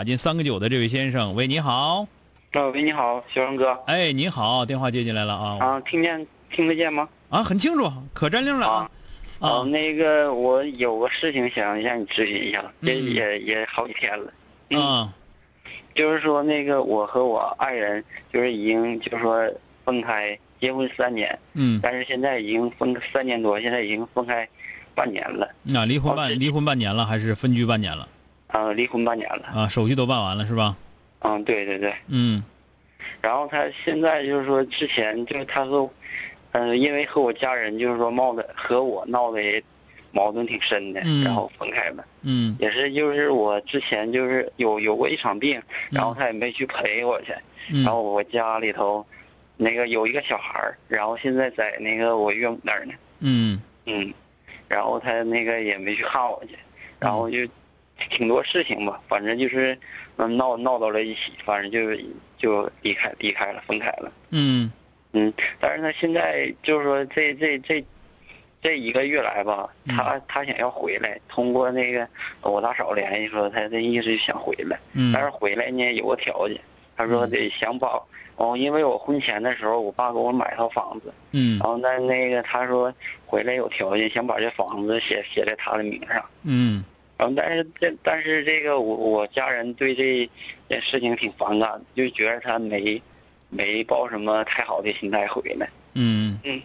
打进三个九的这位先生，喂，你好。啊，喂，你好，小生哥。哎，你好，电话接进来了啊。啊，听见听得见吗？啊，很清楚，可真令了啊。啊，那个我有个事情想向你咨询一下，也嗯也也好几天了。嗯就是说那个我和我爱人就是已经就是说分开，结婚三年，嗯，但是现在已经分三年多，现在已经分开半年了。那离婚半离婚半年了，还是分居半年了？啊，离婚半年了。啊，手续都办完了是吧？嗯，对对对。嗯然后他现在就是说，之前就是他说，嗯、因为和我家人就是说闹的和我闹的也矛盾挺深的，嗯然后分开了。嗯也是就是我之前就是有有过一场病，然后他也没去陪我去，嗯然后我家里头那个有一个小孩儿，然后现在在那个我岳母那儿呢，嗯嗯，然后他那个也没去看我去，然后就挺多事情吧，反正就是嗯闹闹到了一起，反正就就离开离开了，分开了。嗯。嗯，但是他现在就是说这这这这一个月来吧，他他想要回来，通过那个我大嫂联系说，他这意思是想回来，嗯。但是回来呢有个条件，他说得想把哦，因为我婚前的时候我爸给我买套房子，嗯。然后那那个他说回来有条件想把这房子写写在他的名上，嗯但是这但是这个我我家人对这件事情挺反感，就觉得他没没抱什么太好的心态回来。嗯嗯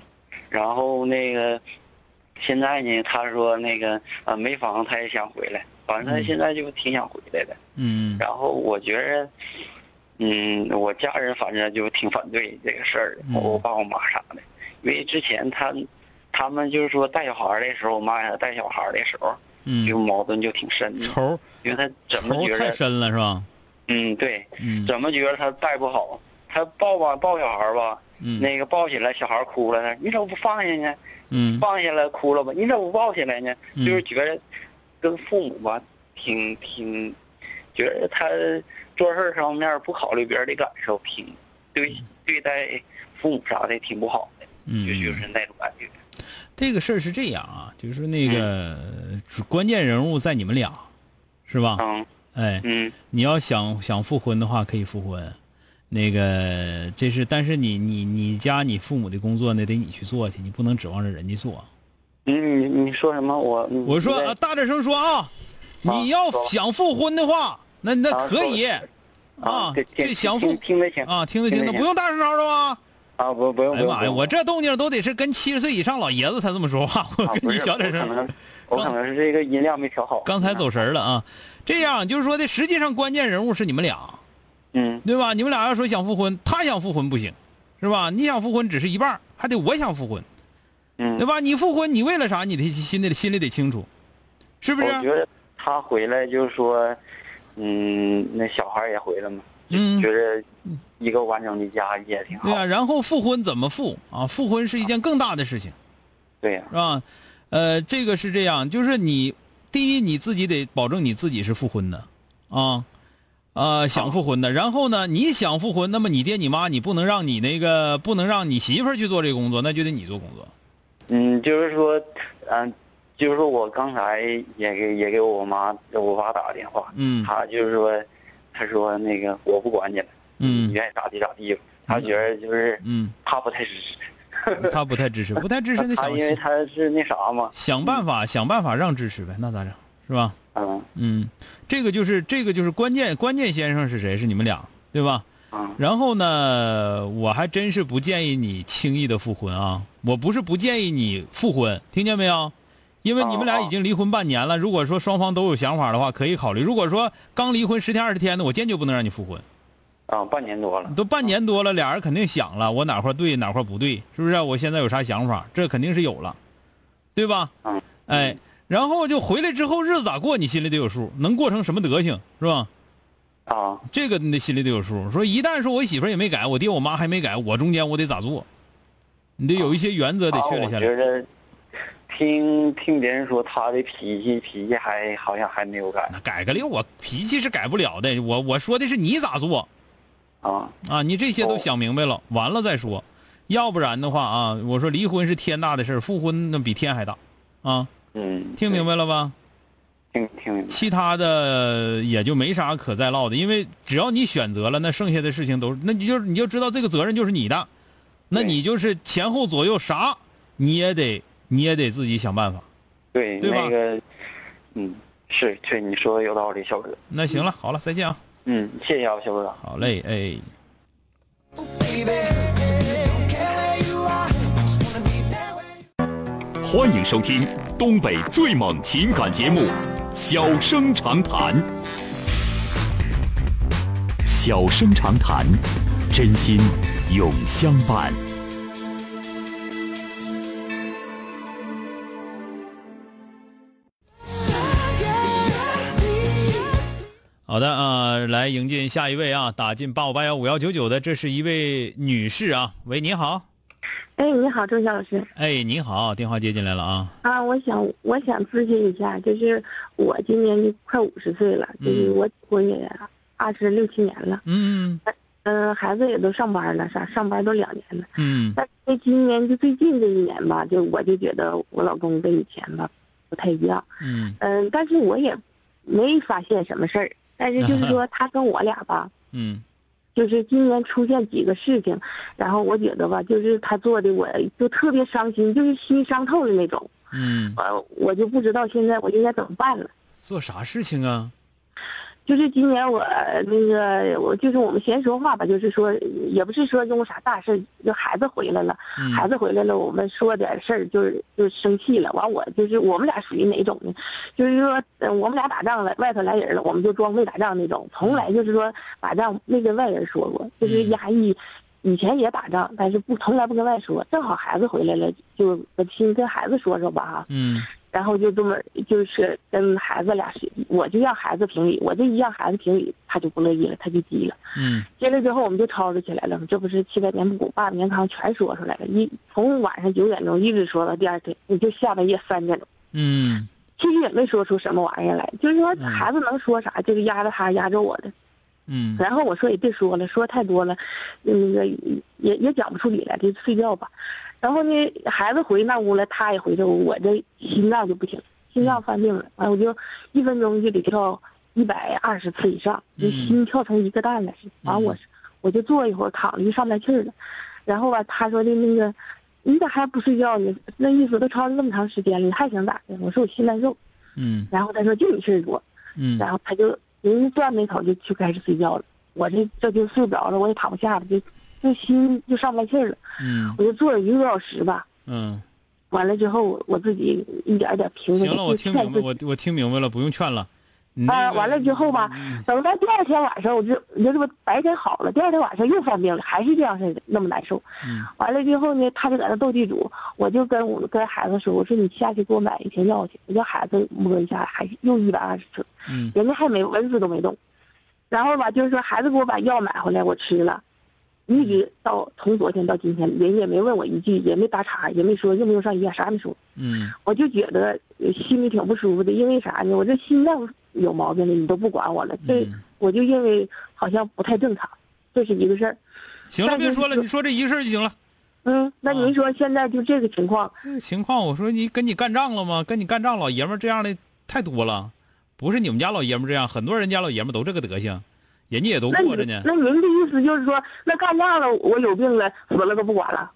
然后那个现在呢，他说那个啊没房他也想回来，反正他现在就挺想回来的。嗯然后我觉着，嗯，我家人反正就挺反对这个事儿的，嗯我爸我妈啥的，因为之前他他们就是说带小孩的时候，我妈给他带小孩的时候，就嗯，矛盾就挺深的，仇因为他怎么觉得太，深了是吧？嗯，对，嗯怎么觉得他带不好，他抱吧抱小孩吧，嗯那个抱起来小孩哭了，他你怎么不放下呢？嗯放下来哭了吧？你怎么不抱起来呢？嗯就是觉得跟父母吧，挺挺，觉得他做事儿上面不考虑别人的感受，挺对对待父母啥的挺不好的，嗯就就是那种感觉。这个事儿是这样啊，就是说那个关键人物在你们俩，是吧？嗯哎，嗯你要想想复婚的话，可以复婚。那个，这是，但是你你你家你父母的工作呢，得你去做去，你不能指望着人家做。嗯，你你说什么？我我说，啊大点声说啊！你要想复婚的话，那那啊可以啊这想复听听得清啊，听得清的，不用大声吵吵啊！啊，不不用哎呀妈呀，我这动静都得是跟七十岁以上老爷子才这么说话，我啊跟你小点声。我可能我可能是这个音量没调好。刚才走神了啊！这样就是说的，实际上关键人物是你们俩，嗯对吧？你们俩要说想复婚，他想复婚不行，是吧？你想复婚只是一半，还得我想复婚，嗯对吧？你复婚，你为了啥？你得心里心里得清楚，是不是？我觉得他回来就是说，嗯，那小孩也回来嘛，嗯觉得一个完整的家也挺好。对啊，然后复婚怎么复啊？复婚是一件更大的事情，对呀、是吧？呃，这个是这样，就是你第一你自己得保证你自己是复婚的，啊，呃，想复婚的。然后呢，你想复婚，那么你爹你妈你不能让你那个不能让你媳妇儿去做这个工作，那就得你做工作。嗯，就是说，嗯、就是说我刚才也给也给我妈我爸打个电话，嗯他就是说，他说那个我不管你了，嗯愿意咋地咋地。他觉得就是嗯，他不太支持，他不太支持，不太支持，那他想因为他是那啥嘛，想办法想办法让支持呗，那咋整？是吧？嗯，嗯，这个就是这个就是关键关键先生是谁？是你们俩，对吧？啊然后呢，我还真是不建议你轻易的复婚啊！我不是不建议你复婚，听见没有？因为你们俩已经离婚半年了，如果说双方都有想法的话，可以考虑。如果说刚离婚十天二十天的，我坚决不能让你复婚。啊，半年多了。都半年多了，俩人肯定想了，我哪块对哪块不对，是不是？我现在有啥想法，这肯定是有了，对吧？嗯，哎，然后就回来之后日子咋过，你心里得有数，能过成什么德行，是吧？啊，这个你得心里得有数。说一旦说我媳妇儿也没改，我爹我妈还没改，我中间我得咋做？你得有一些原则得确立下来。啊我觉得听听别人说他的脾气脾气还好像还没有改那改个六，我脾气是改不了的。我我说的是你咋做啊。啊？你这些都哦。想明白了，完了再说。要不然的话啊，我说离婚是天大的事儿，复婚那比天还大，啊，嗯，听明白了吧？听听明白。其他的也就没啥可再唠的，因为只要你选择了，那剩下的事情都，那你就你就知道这个责任就是你的，那你就是前后左右啥你也得你也得自己想办法。对对吧？那个嗯是对你说的有道理，小哥。那行了，好了，再见啊，嗯谢谢啊小哥好嘞，哎。欢迎收听东北最猛情感节目《小生长谈》。小生长谈，真心永相伴。好的啊、来迎接下一位啊，打进八五八幺五幺九九的，这是一位女士啊，喂，你好，哎，你好，周晓老师。哎，你好，电话接进来了啊，啊，我想我想咨询一下，就是我今年就快五十岁了，就是嗯我我也二十六七年了，嗯。嗯、孩子也都上班了，上上班都两年了，嗯。但是今年就最近这一年吧，就我就觉得我老公跟以前吧不太一样，嗯。嗯、但是我也没发现什么事儿，但是就是说他跟我俩吧，嗯就是今年出现几个事情，然后我觉得吧，就是他做的我就特别伤心，就是心伤透的那种。嗯，呃，我就不知道现在我应该怎么办了。做啥事情啊？就是今年我呃那个我就是我们先说话吧，就是说也不是说因为啥大事，就孩子回来了，嗯孩子回来了，我们说点事儿就是就生气了。完我就是我们俩属于哪种呢？就是说呃我们俩打仗了，外头来人了，我们就装没打仗那种，从来就是说打仗没跟外人说过，就是嗯压抑。以前也打仗，但是不从来不跟外说。正好孩子回来了，就我先跟孩子说说吧哈。嗯然后就这么就是跟孩子俩是，我就让孩子评理，我这一让孩子评理，他就不乐意了，他就急了。嗯接着之后我们就吵吵起来了，这不是七百年不古八百年糠全说出来了，一从晚上九点钟一直说到第二天，也就下半夜三点钟，嗯其实也没说出什么玩意儿来，就是说嗯孩子能说啥，就是压着他压着我的。嗯然后我说也别说了，说太多了，那个也也讲不出理来，就睡觉吧。然后呢，孩子回那屋了，他也回这屋，我这心脏就不行，心脏犯病了。完我就一分钟就得跳一百二十次以上，就嗯心跳成一个蛋了。完我我就坐一会儿，躺着就上不来气儿了。然后吧，他说的那个你咋还不睡觉呢？那意思都吵那么长时间了，你还想咋的？我说我心难受。嗯然后他说就你事儿多。嗯然后他就人断眉头就就开始睡觉了，我这这就睡不着了，我也躺不下了，就就心就上不来气儿了，嗯我就坐了一个多小时吧。嗯，完了之后，我我自己一点点平静，行了，我听明白。我我听明白了，不用劝了。啊，个完了之后吧，嗯等到第二天晚上，我就我就这不白天好了，第二天晚上又犯病了，还是这样似的，那么难受。嗯完了之后呢，他就在那斗地主，我就跟我跟孩子说，我说你下去给我买一瓶药去，我叫孩子摸一下，还是又一百二十次。嗯人家还没蚊子都没动，然后吧，就是说孩子给我把药买回来，我吃了，一直到从昨天到今天，人家也没问我一句，也没搭茬，也没说用不用上医院，啥也没说，嗯我就觉得呃心里挺不舒服的，因为啥呢？我这心脏有毛病了，你都不管我了，这嗯，我就认为好像不太正常，这是一个事儿。行了，别说了，你说这一个事儿就行了。嗯，那您说现在就这个情况，这个情况，我说你跟你干仗了吗？跟你干仗，老爷们儿这样的太多了，不是你们家老爷们儿这样，很多人家老爷们都这个德行，人家也都那过着呢。您那您的意思就是说，那干仗了，我有病了，死了都不管了？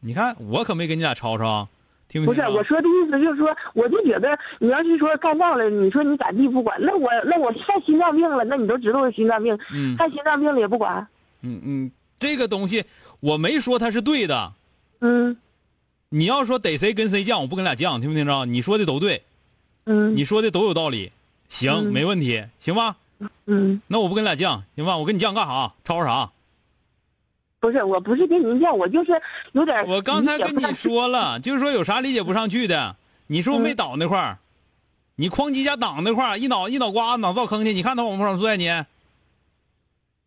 你看，我可没跟你俩吵吵啊，听听啊？不是我说的意思，就是说，我就觉得你要是说干仗了，你说你咋地不管，那我那我犯心脏病了，那你都知道我心脏病，嗯犯心脏病了也不管，嗯嗯，这个东西我没说他是对的。嗯你要说逮谁跟谁犟，我不跟俩犟，听没听着？你说的都对，嗯你说的都有道理，行，嗯没问题，行吧？嗯，那我不跟你俩犟，行吧？我跟你犟干啥？吵吵啥？不是，我不是跟您犟，我就是有点，我刚才跟你，说了，就是说有啥理解不上去的，你是不是没嗯倒那块儿？你哐叽家挡那块儿，一脑一脑瓜子脑造坑去，你看他往不往拽你？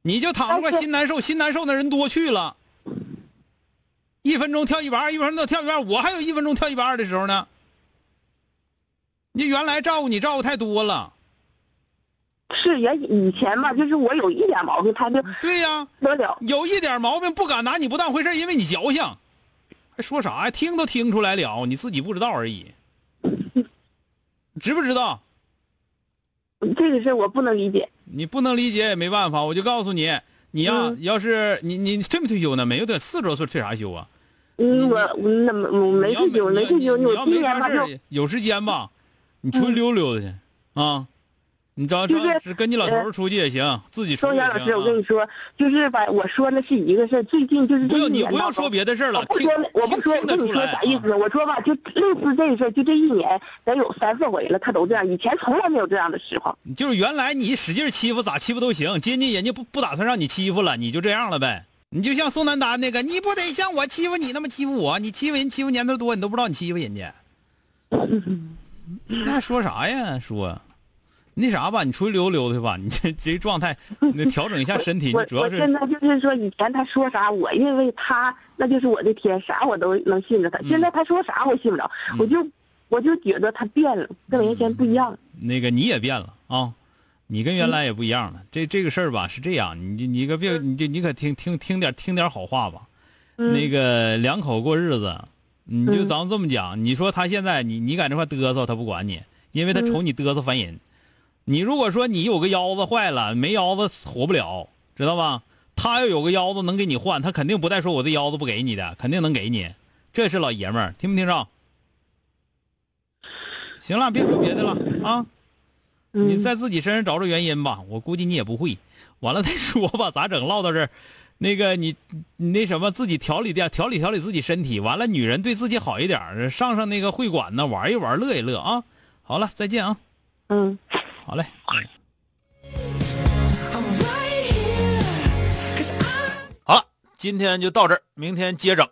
你就躺着块心难受，心难受的人多去了。一分钟跳一百二，一分钟跳一百二，我还有一分钟跳一百二的时候呢。你原来照顾你照顾太多了，是也以前吧，就是我有一点毛病，他就对呀、不得了，有一点毛病不敢拿你不当回事因为你矫情，还说啥呀？听都听出来了，你自己不知道而已。知不知道？这个事儿我不能理解，你不能理解也没办法，我就告诉你，你呀、嗯要是你你退没退休呢？没有，得四十多岁退啥休啊？嗯，我我那没退休，没退休，你要我今没啥事年吧就有时间吧，你出去溜达溜达去、啊。你找找就是是跟你老头出去也行，自己出去也行、霞老师，我跟啊。你说，就是把我说那是一个事儿，最近就是不用你这一年当中不用说别的事儿了，听我不说，我不说，我跟你说啥意思？我说吧，就类似这个事儿，就这一年得有三四回了，他都这样，以前从来没有这样的时候。就是原来你使劲欺负咋欺负都行，今天人家不不打算让你欺负了，你就这样了呗。你就像宋丹丹那个，你不得像我欺负你那么欺负我？你欺负人欺负年头多，你都不知道你欺负人家。那说啥呀？说，那啥吧，你出去溜达溜达去吧。你这这状态，你 调整一下身体。主要是我现在就是说，以前他说啥，我认为他那就是我的天，啥我都能信着他。嗯现在他说啥我信不着，我就我就觉得他变了，跟原先不一样。那个你也变了啊，你跟原来也不一样了。这这个事儿吧是这样，你你可别，你就你可听听听点听点好话吧。嗯那个两口过日子，你就嗯咱们这么讲，你说他现在你你在这块嘚瑟，他不管你，因为他瞅你嘚瑟烦人。你如果说你有个腰子坏了，没腰子活不了，知道吧？他要有个腰子能给你换，他肯定不带说我的腰子不给你的，肯定能给你。这是老爷们儿，听没听着？行了，别说别的了啊。你嗯，在自己身上找找原因吧，我估计你也不会。完了再说吧，咋整？唠到这儿，那个你你那什么，自己调理点调理调理自己身体。完了，女人对自己好一点，上上那个会馆呢，玩一玩，乐一乐啊。好了，再见啊。嗯。好嘞。好了，今天就到这儿，明天接整。